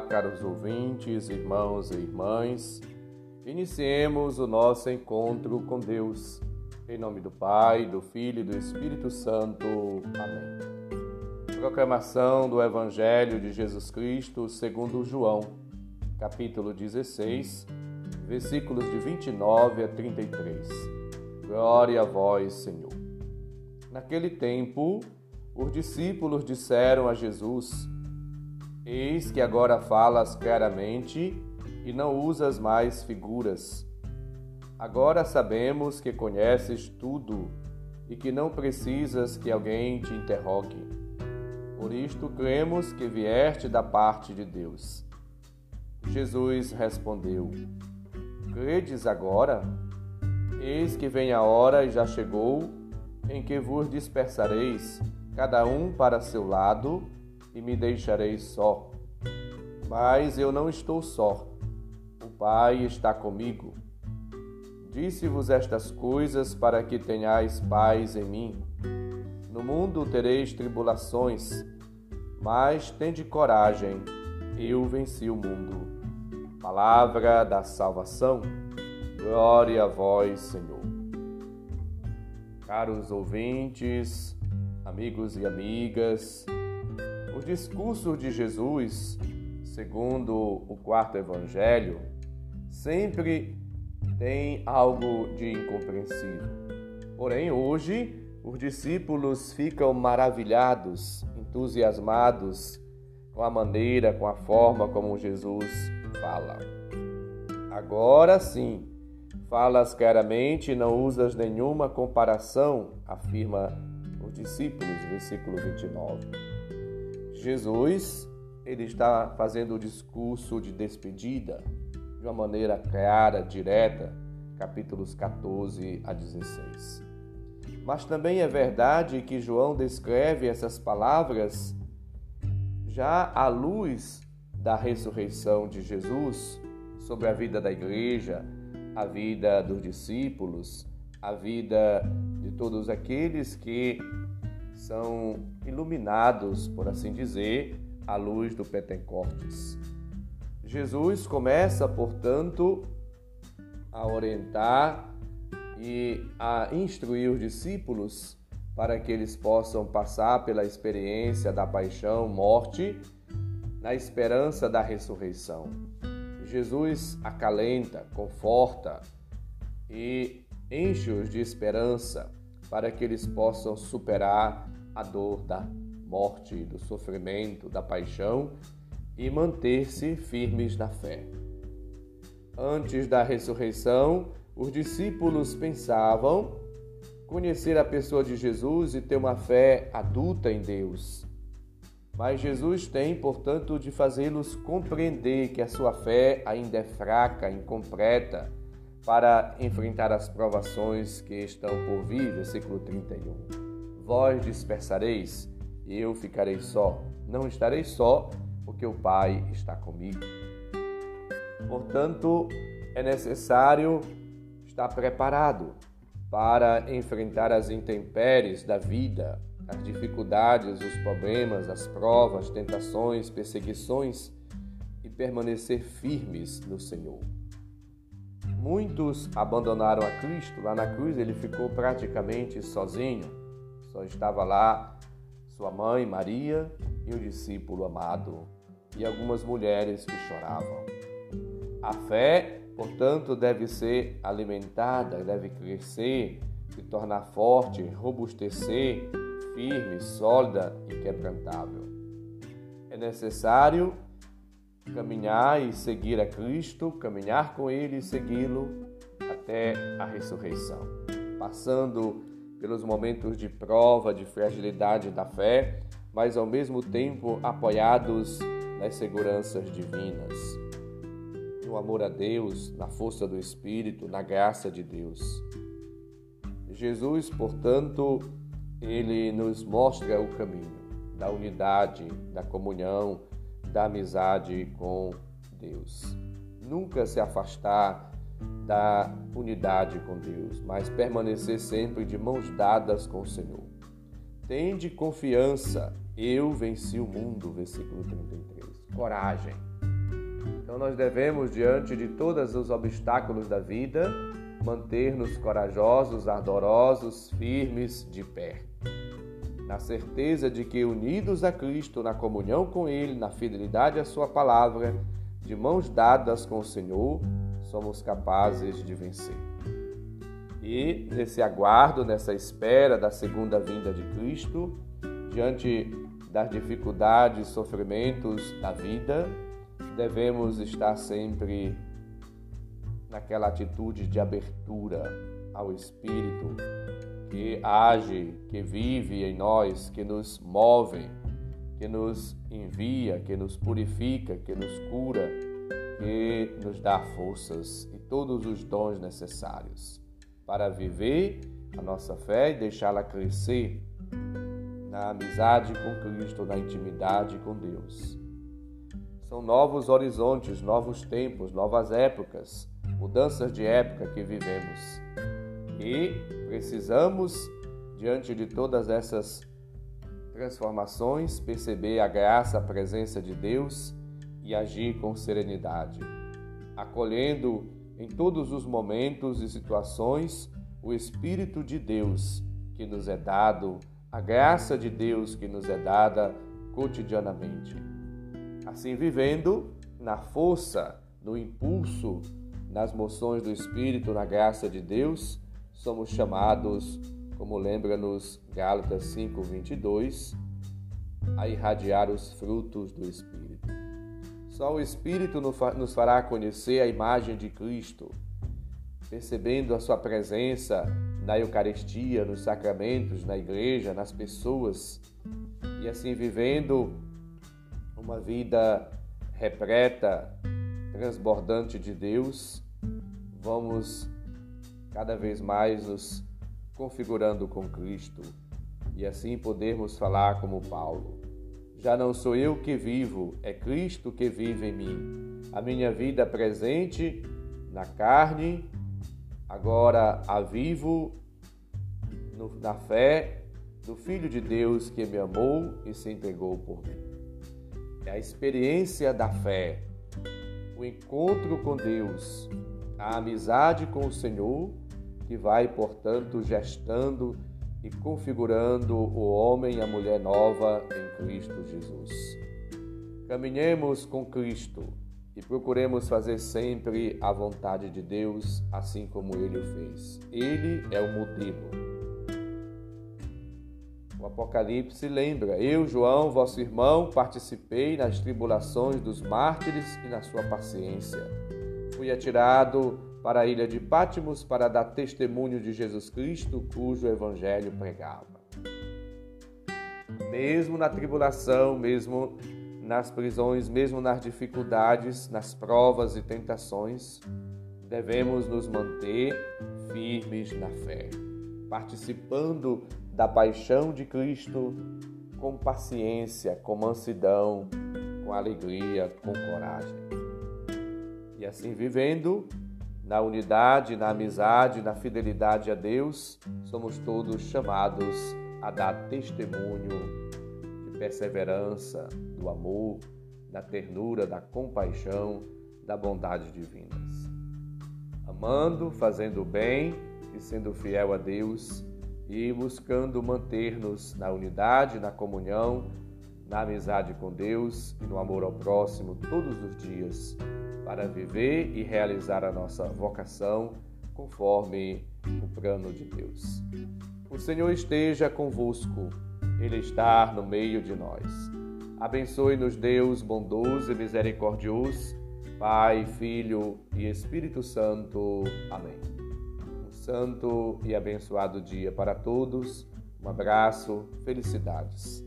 Caros ouvintes, irmãos e irmãs. Iniciemos o nosso encontro com Deus. Em nome do Pai, do Filho e do Espírito Santo. Amém. Proclamação do Evangelho de Jesus Cristo segundo João, capítulo 16, versículos de 29 a 33. Glória a vós, Senhor. Naquele tempo, os discípulos disseram a Jesus: Eis que agora falas claramente e não usas mais figuras. Agora sabemos que conheces tudo e que não precisas que alguém te interrogue. Por isto cremos que vieste da parte de Deus. Jesus respondeu: Credes agora? Eis que vem a hora e já chegou em que vos dispersareis, cada um para seu lado e me deixareis só. Mas eu não estou só. O Pai está comigo. Disse-vos estas coisas para que tenhais paz em mim. No mundo tereis tribulações, mas tende coragem, eu venci o mundo. Palavra da salvação. Glória a vós, Senhor. Caros ouvintes, amigos e amigas, o discurso de Jesus, segundo o quarto evangelho, sempre tem algo de incompreensível. Porém, hoje, os discípulos ficam maravilhados, entusiasmados com a maneira, com a forma como Jesus fala. Agora sim, falas claramente não usas nenhuma comparação, afirma os discípulos, versículo 29. Jesus ele está fazendo o discurso de despedida de uma maneira clara, direta, capítulos 14 a 16. Mas também é verdade que João descreve essas palavras já à luz da ressurreição de Jesus sobre a vida da igreja, a vida dos discípulos, a vida de todos aqueles que são iluminados, por assim dizer, à luz do Pentecostes. Jesus começa, portanto, a orientar e a instruir os discípulos para que eles possam passar pela experiência da paixão, morte, na esperança da ressurreição. Jesus acalenta, conforta e enche-os de esperança para que eles possam superar a dor da morte, do sofrimento, da paixão e manter-se firmes na fé. Antes da ressurreição, os discípulos pensavam conhecer a pessoa de Jesus e ter uma fé adulta em Deus. Mas Jesus tem, portanto, de fazê-los compreender que a sua fé ainda é fraca, incompleta para enfrentar as provações que estão por vir, versículo 31. Vós dispersareis e eu ficarei só. Não estarei só, porque o Pai está comigo. Portanto, é necessário estar preparado para enfrentar as intempéries da vida, as dificuldades, os problemas, as provas, tentações, perseguições e permanecer firmes no Senhor. Muitos abandonaram a Cristo. Lá na cruz ele ficou praticamente sozinho. Só estava lá sua mãe, Maria, e o discípulo amado, e algumas mulheres que choravam. A fé, portanto, deve ser alimentada, deve crescer, se tornar forte, robustecer, firme, sólida e quebrantável. É necessário caminhar e seguir a Cristo, caminhar com Ele e segui-lo até a ressurreição, passando pelos momentos de prova, de fragilidade da fé, mas ao mesmo tempo apoiados nas seguranças divinas, no amor a Deus, na força do Espírito, na graça de Deus. Jesus, portanto, ele nos mostra o caminho da unidade, da comunhão, da amizade com Deus. Nunca se afastar da unidade com Deus, mas permanecer sempre de mãos dadas com o Senhor. Tende confiança, eu venci o mundo, versículo 33. Coragem. Então nós devemos, diante de todos os obstáculos da vida, manter-nos corajosos, ardorosos, firmes, de pé. Na certeza de que, unidos a Cristo, na comunhão com Ele, na fidelidade à Sua palavra, de mãos dadas com o Senhor, somos capazes de vencer. E nesse aguardo, nessa espera da segunda vinda de Cristo, diante das dificuldades, sofrimentos da vida, devemos estar sempre naquela atitude de abertura ao Espírito que age, que vive em nós, que nos move, que nos envia, que nos purifica, que nos cura, que nos dá forças e todos os dons necessários para viver a nossa fé e deixá-la crescer na amizade com Cristo, na intimidade com Deus. São novos horizontes, novos tempos, novas épocas, mudanças de época que vivemos. E precisamos, diante de todas essas transformações, perceber a graça, a presença de Deus e agir com serenidade, acolhendo em todos os momentos e situações o Espírito de Deus que nos é dado, a graça de Deus que nos é dada cotidianamente. Assim, vivendo na força, no impulso, nas moções do Espírito, na graça de Deus, somos chamados, como lembra-nos Gálatas 5:22, a irradiar os frutos do Espírito. Só o Espírito nos fará conhecer a imagem de Cristo, percebendo a sua presença na Eucaristia, nos sacramentos, na igreja, nas pessoas, e assim vivendo uma vida repleta, transbordante de Deus, vamos cada vez mais nos configurando com Cristo. E assim podermos falar como Paulo. Já não sou eu que vivo, é Cristo que vive em mim. A minha vida presente na carne, agora a vivo no, na fé do Filho de Deus que me amou e se entregou por mim. É a experiência da fé, o encontro com Deus, a amizade com o Senhor que vai, portanto, gestando e configurando o homem e a mulher nova em Cristo Jesus. Caminhemos com Cristo e procuremos fazer sempre a vontade de Deus, assim como ele o fez. Ele é o modelo. O Apocalipse lembra: Eu, João, vosso irmão, participei nas tribulações dos mártires e na sua paciência. Fui atirado para a ilha de Pátimos para dar testemunho de Jesus Cristo, cujo evangelho pregava. Mesmo na tribulação, mesmo nas prisões, mesmo nas dificuldades, nas provas e tentações, devemos nos manter firmes na fé, participando da paixão de Cristo com paciência, com mansidão, com alegria, com coragem. E assim vivendo, na unidade, na amizade, na fidelidade a Deus, somos todos chamados a dar testemunho de perseverança, do amor, da ternura, da compaixão, da bondade divinas. Amando, fazendo o bem e sendo fiel a Deus e buscando manter-nos na unidade, na comunhão, na amizade com Deus e no amor ao próximo todos os dias para viver e realizar a nossa vocação conforme o plano de Deus. O Senhor esteja convosco, Ele está no meio de nós. Abençoe-nos, Deus bondoso e misericordioso, Pai, Filho e Espírito Santo. Amém. Um santo e abençoado dia para todos. Um abraço, felicidades.